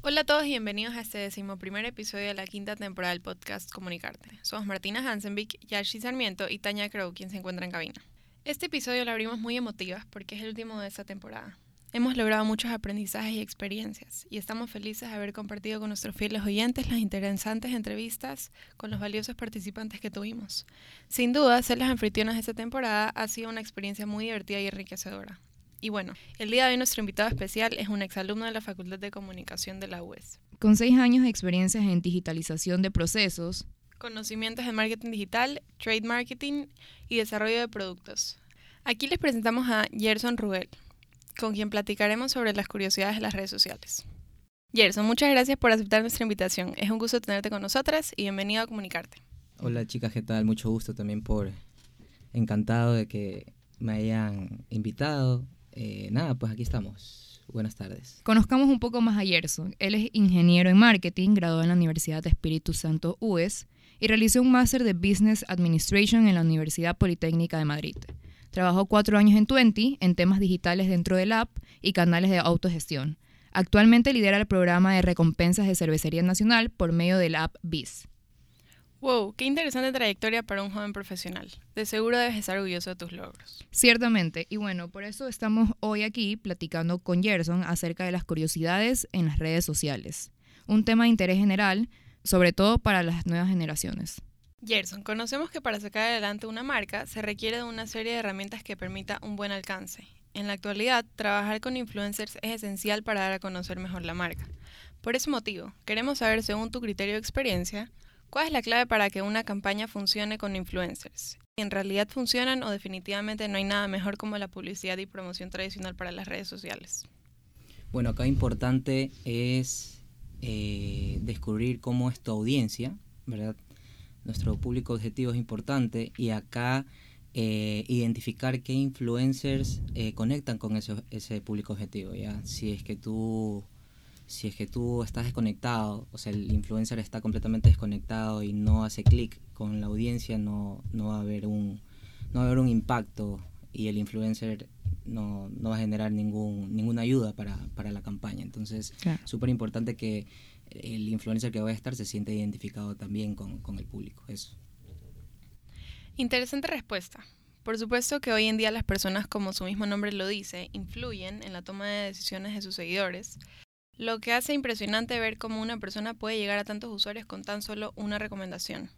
Hola a todos y bienvenidos a este decimoprimer episodio de la quinta temporada del podcast Comunicarte. Somos Martina Hansenvik, Yashi Sarmiento y Tania Crow, quien se encuentra en cabina. Este episodio lo abrimos muy emotivas porque es el último de esta temporada. Hemos logrado muchos aprendizajes y experiencias y estamos felices de haber compartido con nuestros fieles oyentes las interesantes entrevistas con los valiosos participantes que tuvimos. Sin duda, ser las anfitrionas de esta temporada ha sido una experiencia muy divertida y enriquecedora. Y bueno, el día de hoy nuestro invitado especial es un exalumno de la Facultad de Comunicación de la UES. Con seis años de experiencias en digitalización de procesos, conocimientos en marketing digital, trade marketing y desarrollo de productos. Aquí les presentamos a Gerson Rubel, con quien platicaremos sobre las curiosidades de las redes sociales. Gerson, muchas gracias por aceptar nuestra invitación. Es un gusto tenerte con nosotras y bienvenido a comunicarte. Hola chicas, ¿qué tal? Mucho gusto también por encantado de que me hayan invitado. Eh, nada, pues aquí estamos. Buenas tardes. Conozcamos un poco más a Gerson. Él es ingeniero en marketing, graduado en la Universidad de Espíritu Santo UES y realizó un máster de Business Administration en la Universidad Politécnica de Madrid. Trabajó cuatro años en Twenty en temas digitales dentro del app y canales de autogestión. Actualmente lidera el programa de recompensas de Cervecería Nacional por medio del app BIS. Wow, qué interesante trayectoria para un joven profesional. De seguro debes estar orgulloso de tus logros. Ciertamente, y bueno, por eso estamos hoy aquí platicando con Gerson acerca de las curiosidades en las redes sociales. Un tema de interés general, sobre todo para las nuevas generaciones. Gerson, conocemos que para sacar adelante una marca se requiere de una serie de herramientas que permita un buen alcance. En la actualidad, trabajar con influencers es esencial para dar a conocer mejor la marca. Por ese motivo, queremos saber, según tu criterio de experiencia, cuál es la clave para que una campaña funcione con influencers. ¿En realidad funcionan o definitivamente no hay nada mejor como la publicidad y promoción tradicional para las redes sociales? Bueno, acá importante es eh, descubrir cómo es tu audiencia, ¿verdad? Nuestro público objetivo es importante y acá eh, identificar qué influencers eh, conectan con ese, ese público objetivo, ¿ya? Si es que tú si es que tú estás desconectado, o sea, el influencer está completamente desconectado y no hace clic con la audiencia, no, no, va a haber un, no va a haber un impacto y el influencer no, no va a generar ningún, ninguna ayuda para, para la campaña. Entonces, súper importante que el influencer que va a estar se siente identificado también con, con el público. Eso. Interesante respuesta. Por supuesto que hoy en día las personas, como su mismo nombre lo dice, influyen en la toma de decisiones de sus seguidores, lo que hace impresionante ver cómo una persona puede llegar a tantos usuarios con tan solo una recomendación.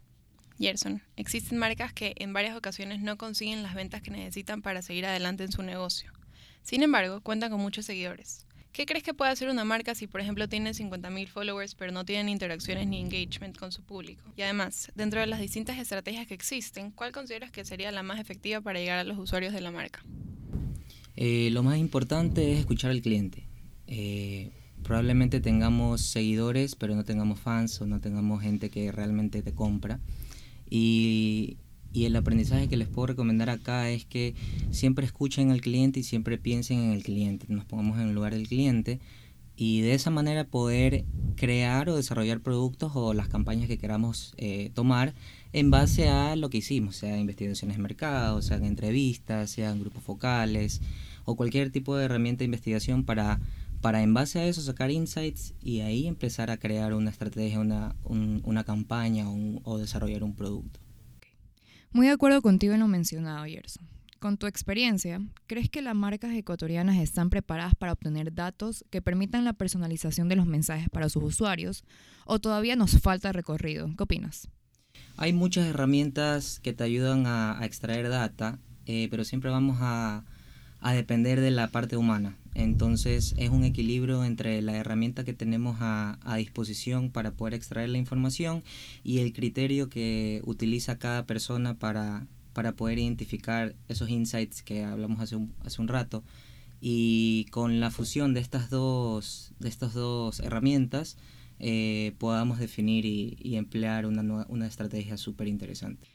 Gerson, existen marcas que en varias ocasiones no consiguen las ventas que necesitan para seguir adelante en su negocio. Sin embargo, cuentan con muchos seguidores. ¿Qué crees que puede hacer una marca si, por ejemplo, tiene 50.000 followers pero no tienen interacciones ni engagement con su público? Y además, dentro de las distintas estrategias que existen, ¿cuál consideras que sería la más efectiva para llegar a los usuarios de la marca? Eh, lo más importante es escuchar al cliente. Eh, probablemente tengamos seguidores, pero no tengamos fans o no tengamos gente que realmente te compra. Y, y, el aprendizaje que les puedo recomendar acá es que siempre escuchen al cliente y siempre piensen en el cliente, nos pongamos en el lugar del cliente y de esa manera poder crear o desarrollar productos o las campañas que queramos eh, tomar en base a lo que hicimos, sea investigaciones de mercado, sean entrevistas, sean grupos focales o cualquier tipo de herramienta de investigación para para en base a eso sacar insights y ahí empezar a crear una estrategia, una, una campaña o desarrollar un producto. Muy de acuerdo contigo en lo mencionado, Gerson. Con tu experiencia, ¿crees que las marcas ecuatorianas están preparadas para obtener datos que permitan la personalización de los mensajes para sus usuarios o todavía nos falta recorrido? ¿Qué opinas? Hay muchas herramientas que te ayudan a, extraer data, eh, pero siempre vamos a, a depender de la parte humana. Entonces es un equilibrio entre la herramienta que tenemos a, disposición para poder extraer la información y el criterio que utiliza cada persona para, para poder identificar esos insights que hablamos hace un, hace un rato. Y con la fusión de estas dos, de estas dos herramientas eh, podamos definir y, y emplear una, una estrategia súper interesante.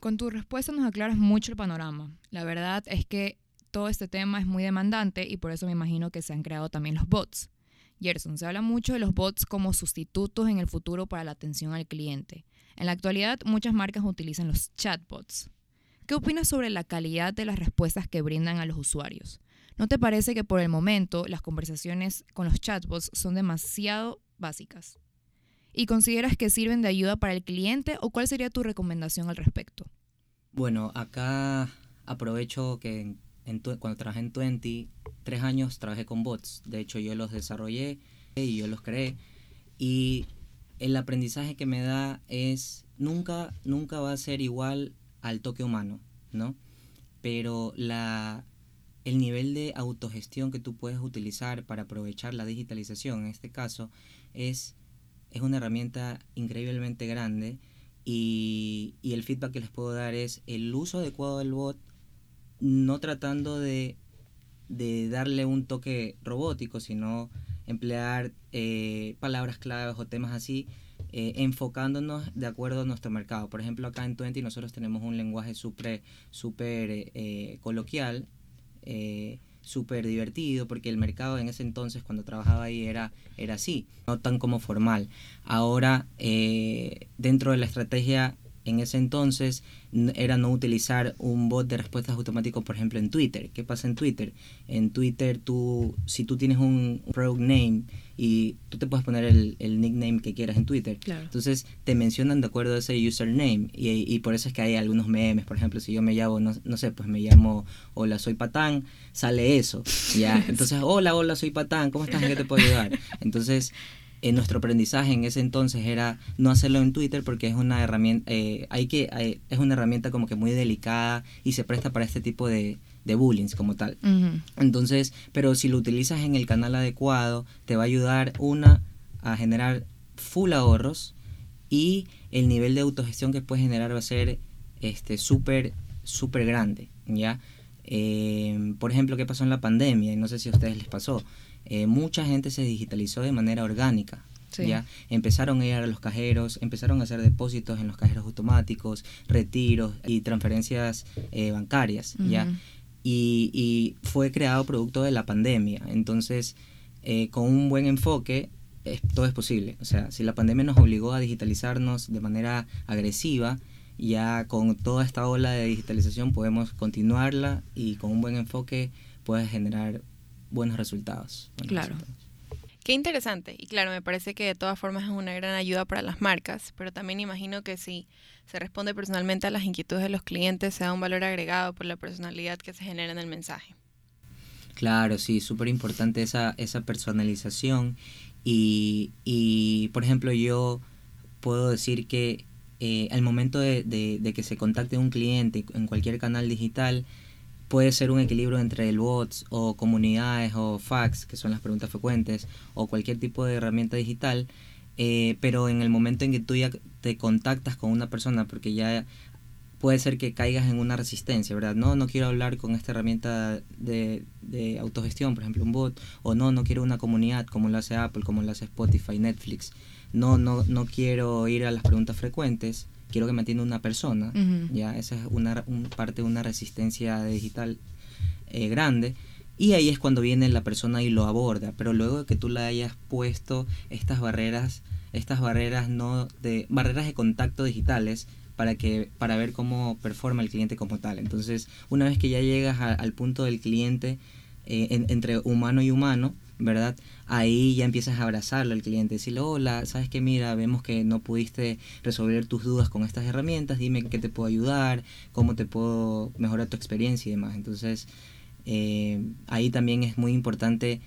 Con tu respuesta nos aclaras mucho el panorama. La verdad es que todo este tema es muy demandante y por eso me imagino que se han creado también los bots. Gerson, se habla mucho de los bots como sustitutos en el futuro para la atención al cliente. En la actualidad, muchas marcas utilizan los chatbots. ¿qué opinas sobre la calidad de las respuestas que brindan a los usuarios? ¿No te parece que por el momento las conversaciones con los chatbots son demasiado básicas? ¿Y consideras que sirven de ayuda para el cliente o cuál sería tu recomendación al respecto? Bueno, acá aprovecho que cuando trabajé en 20, tres años trabajé con bots. De hecho, yo los desarrollé y yo los creé. Y el aprendizaje que me da es nunca, nunca va a ser igual al toque humano, ¿no? Pero la, el nivel de autogestión que tú puedes utilizar para aprovechar la digitalización, en este caso, es, es una herramienta increíblemente grande y, y el feedback que les puedo dar es el uso adecuado del bot, no tratando de, de darle un toque robótico, sino emplear eh, palabras claves o temas así, eh, enfocándonos de acuerdo a nuestro mercado. Por ejemplo, acá en Twenty nosotros tenemos un lenguaje súper super, eh, coloquial, súper divertido, porque el mercado en ese entonces, cuando trabajaba ahí, era, era así, no tan como formal. Ahora, dentro de la estrategia en ese entonces era no utilizar un bot de respuestas automáticos, por ejemplo, en Twitter. ¿Qué pasa en Twitter? En Twitter, tú, si tú tienes un product name y tú te puedes poner el, nickname que quieras en Twitter, entonces te mencionan de acuerdo a ese username y, y, por eso es que hay algunos memes. Por ejemplo, si yo me llamo, no, no sé, pues me llamo Hola, soy Patán, sale eso. ¿ya? Entonces, hola, hola, soy Patán, ¿cómo estás? ¿En qué te puedo ayudar? Entonces, en nuestro aprendizaje en ese entonces era no hacerlo en Twitter porque es una herramienta eh, hay que es una herramienta como que muy delicada y se presta para este tipo de, de bullying como tal. Entonces pero si lo utilizas en el canal adecuado te va a ayudar una a generar full ahorros y el nivel de autogestión que puedes generar va a ser este súper súper grande ya eh, por ejemplo qué pasó en la pandemia no sé si a ustedes les pasó eh, mucha gente se digitalizó de manera orgánica. ¿ya? Empezaron a ir a los cajeros, empezaron a hacer depósitos en los cajeros automáticos, retiros y transferencias eh, bancarias. ¿ya? Y, fue creado producto de la pandemia. Entonces, eh, con un buen enfoque, todo es posible. O sea, si la pandemia nos obligó a digitalizarnos de manera agresiva, ya con toda esta ola de digitalización podemos continuarla y con un buen enfoque puedes generar buenos resultados. claro. Qué interesante. Y claro, me parece que de todas formas es una gran ayuda para las marcas, pero también imagino que si se responde personalmente a las inquietudes de los clientes, se da un valor agregado por la personalidad que se genera en el mensaje. Claro, sí, súper importante esa, esa personalización. Y, y, por ejemplo, yo puedo decir que eh, al momento de, de, que se contacte un cliente en cualquier canal digital, puede ser un equilibrio entre el bots o comunidades o fax, que son las preguntas frecuentes, o cualquier tipo de herramienta digital, eh, pero en el momento en que tú ya te contactas con una persona, porque ya puede ser que caigas en una resistencia, ¿verdad? No, no quiero hablar con esta herramienta de, de autogestión, por ejemplo, un bot, o no, no quiero una comunidad como lo hace Apple, como lo hace Spotify, Netflix. No, no, no quiero ir a las preguntas frecuentes quiero que me atienda una persona, ya esa es una parte de una resistencia digital eh, grande. Y ahí es cuando viene la persona y lo aborda, pero luego de que tú le hayas puesto estas barreras, estas barreras no de barreras de contacto digitales para que para ver cómo performa el cliente como tal. Entonces, una vez que ya llegas al punto del cliente eh, entre humano y humano, ¿verdad? Ahí ya empiezas a abrazarle al cliente, decirle, hola, sabes que mira, vemos que no pudiste resolver tus dudas con estas herramientas, dime qué te puedo ayudar, cómo te puedo mejorar tu experiencia y demás. Entonces, eh, ahí también es muy importante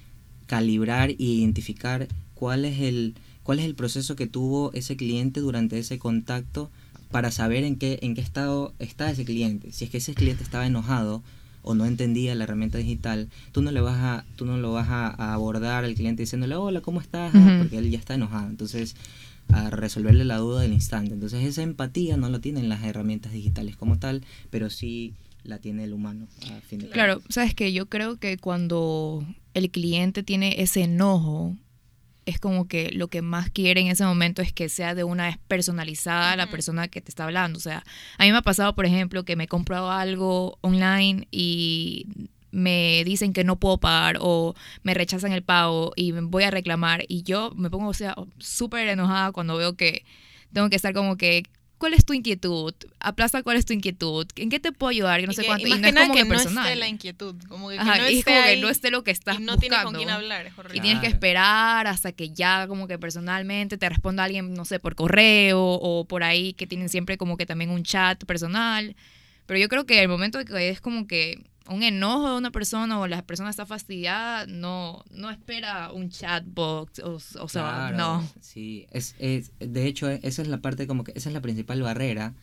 calibrar e identificar cuál es el cuál es el proceso que tuvo ese cliente durante ese contacto para saber en qué en qué estado está ese cliente. Si es que ese cliente estaba enojado, o no entendía la herramienta digital, tú no le vas a, tú no lo vas a, abordar al cliente diciéndole, hola, ¿cómo estás? Porque él ya está enojado. Entonces, a resolverle la duda del instante. Entonces, esa empatía no la tienen las herramientas digitales como tal, pero sí la tiene el humano. A fin de claro, sabes que yo creo que cuando el cliente tiene ese enojo, es como que lo que más quiere en ese momento es que sea de una vez personalizada la persona que te está hablando. O sea, a mí me ha pasado, por ejemplo, que me he comprado algo online y me dicen que no puedo pagar o me rechazan el pago y voy a reclamar y yo me pongo, o sea, súper enojada cuando veo que tengo que estar como que ¿cuál es tu inquietud? Aplaza, ¿cuál es tu inquietud? ¿En qué te puedo ayudar? Yo no Y sé que- cuando. y Y, no es como que que no personal. esté la inquietud, como que, no y es esté como que no esté lo que estás y no tienes con buscando. quién hablar, es horrible. Y tienes que esperar hasta que ya como que personalmente te responda alguien, no sé, por correo o por ahí que tienen siempre como que también un chat personal. Pero yo creo que el momento que es como que un enojo de una persona o la persona está fastidiada, no, no espera un chatbot, o, o sea, Claro, no. Sí, es, es, de hecho, esa es la parte como que, esa es la principal barrera.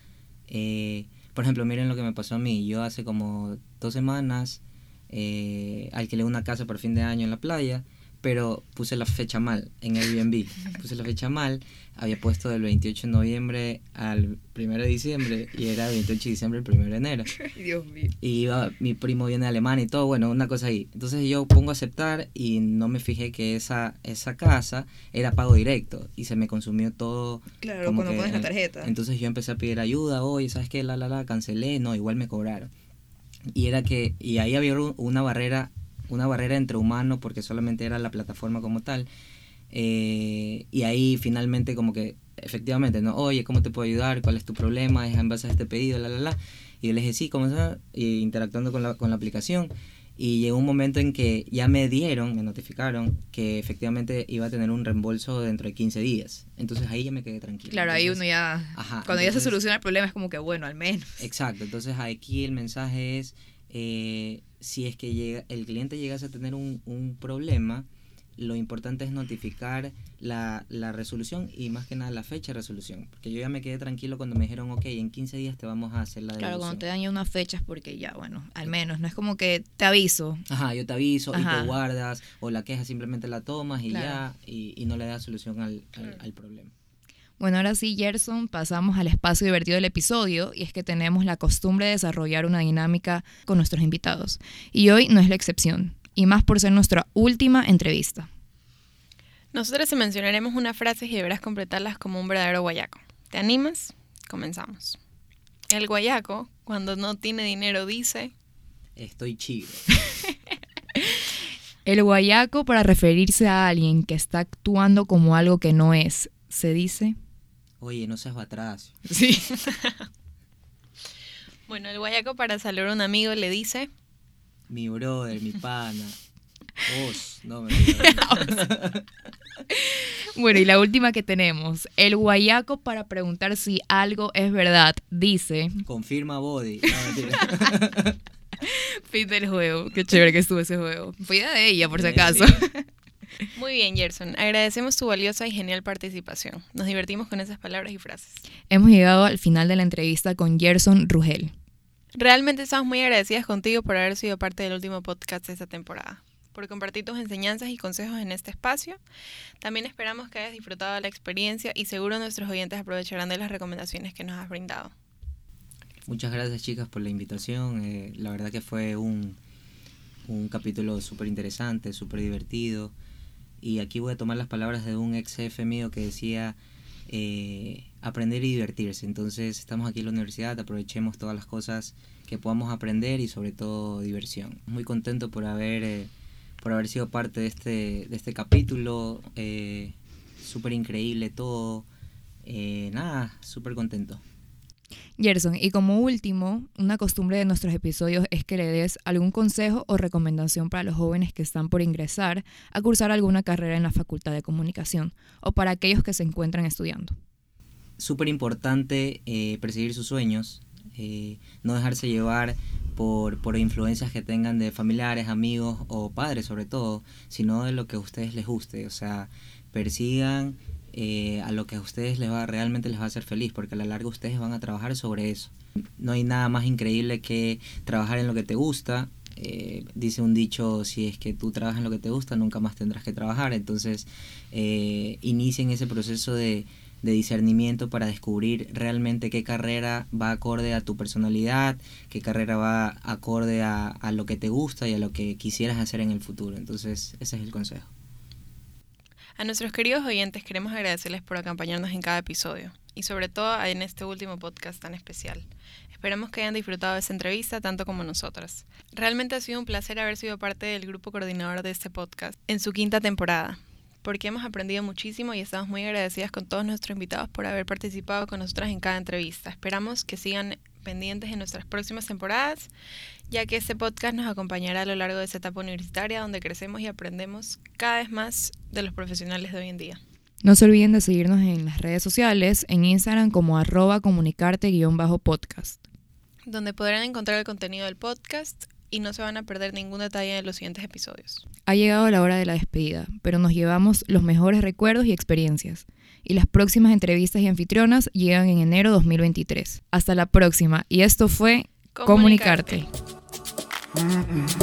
Eh, por ejemplo, miren lo que me pasó a mí. Yo hace como dos semanas eh, alquilé una casa por fin de año en la playa, pero puse la fecha mal en Airbnb. Puse la fecha mal, había puesto del 28 de noviembre al 1 de diciembre y era del 28 de diciembre al 1 de enero. Dios mío. Y iba, mi primo viene de Alemania y todo, bueno, una cosa ahí. Entonces yo pongo a aceptar y no me fijé que esa, esa casa era pago directo y se me consumió todo. Claro, como cuando que, pones la tarjeta. Entonces yo empecé a pedir ayuda, oye, ¿sabes qué? La, la, la, cancelé, no, igual me cobraron. Y era que, y ahí había un- una barrera, una barrera entre humanos porque solamente era la plataforma como tal. Eh, y ahí finalmente como que, efectivamente, ¿no? Oye, ¿cómo te puedo ayudar? ¿Cuál es tu problema? ¿Es en base a este pedido? La, la, la. Y yo le dije, sí. Y interactuando con la, con la aplicación. Y llegó un momento en que ya me dieron, me notificaron que efectivamente iba a tener un reembolso dentro de 15 días. Entonces ahí ya me quedé tranquilo. Claro, ahí Entonces, uno ya, Ajá, cuando ya se entonces- soluciona el problema es como que bueno, al menos. Exacto, entonces aquí el mensaje es, eh, si es que llega, el cliente llegase a tener un, un problema, lo importante es notificar la, la resolución y más que nada la fecha de resolución. Porque yo ya me quedé tranquilo cuando me dijeron, ok, en 15 días te vamos a hacer la Claro, devolución. cuando te dan ya unas fechas porque ya, bueno, al menos, no es como que te aviso. Ajá, yo te aviso y te guardas, o la queja simplemente la tomas y Claro. ya, y, y no le das solución al, al- al problema. Bueno, ahora sí, Gerson, pasamos al espacio divertido del episodio y es que tenemos la costumbre de desarrollar una dinámica con nuestros invitados. Y hoy no es la excepción, y más por ser nuestra última entrevista. Nosotros te mencionaremos unas frases y deberás completarlas como un verdadero guayaco. ¿Te animas? Comenzamos. El guayaco, cuando no tiene dinero, dice... Estoy chido. El guayaco para referirse a alguien que está actuando como algo que no es, se dice. Oye, no seas atrás. Sí. Bueno, el guayaco para saludar a un amigo le dice... Mi brother, mi pana. Os, no me Bueno, y la última que tenemos. El guayaco para preguntar si algo es verdad, dice. Confirma body. No. Fin del juego. Qué chévere que estuvo ese juego. Idea de ella, por si Sí. acaso. Muy bien, Gerson. Agradecemos tu valiosa y genial participación. Nos divertimos con esas palabras y frases. Hemos llegado al final de la entrevista con Gerson Rugel. Realmente estamos muy agradecidas contigo por haber sido parte del último podcast de esta temporada, por compartir tus enseñanzas y consejos en este espacio. También esperamos que hayas disfrutado de la experiencia y seguro nuestros oyentes aprovecharán de las recomendaciones que nos has brindado. Muchas gracias chicas por la invitación. eh, la verdad que fue un, un capítulo súper interesante, súper divertido. Y aquí voy a tomar las palabras de un ex jefe mío que decía eh, aprender y divertirse. Entonces estamos aquí en la universidad, aprovechemos todas las cosas que podamos aprender y sobre todo diversión. Muy contento por haber, eh, por haber sido parte de este, de este capítulo. eh, súper increíble todo. Eh, nada, súper contento. Gerson, y como último, una costumbre de nuestros episodios es que le des algún consejo o recomendación para los jóvenes que están por ingresar a cursar alguna carrera en la Facultad de Comunicación o para aquellos que se encuentran estudiando. súper importante eh, perseguir sus sueños, eh, no dejarse llevar por, por influencias que tengan de familiares, amigos o padres sobre todo, sino de lo que a ustedes les guste. O sea, persigan eh, a lo que a ustedes les va, realmente les va a hacer feliz, porque a la larga ustedes van a trabajar sobre eso. No hay nada más increíble que trabajar en lo que te gusta. Eh, dice un dicho, si es que tú trabajas en lo que te gusta, nunca más tendrás que trabajar. Entonces, eh, ese proceso de, de discernimiento para descubrir realmente qué carrera va acorde a tu personalidad, qué carrera va acorde a, a lo que te gusta y a lo que quisieras hacer en el futuro. Entonces, ese es el consejo. A nuestros queridos oyentes queremos agradecerles por acompañarnos en cada episodio y sobre todo en este último podcast tan especial. Esperamos que hayan disfrutado de esta entrevista tanto como nosotras. Realmente ha sido un placer haber sido parte del grupo coordinador de este podcast en su quinta temporada. porque hemos aprendido muchísimo y estamos muy agradecidas con todos nuestros invitados por haber participado con nosotras en cada entrevista. Esperamos que sigan pendientes en nuestras próximas temporadas, ya que este podcast nos acompañará a lo largo de esta etapa universitaria donde crecemos y aprendemos cada vez más de los profesionales de hoy en día. No se olviden de seguirnos en las redes sociales, en Instagram como arroba comunicarte-podcast. Donde podrán encontrar el contenido del podcast y no se van a perder ningún detalle de los siguientes episodios. Ha llegado la hora de la despedida, pero nos llevamos los mejores recuerdos y experiencias. Y las próximas entrevistas y anfitrionas llegan en enero 2023. Hasta la próxima. Y esto fue Comunicarte. Comunicarte.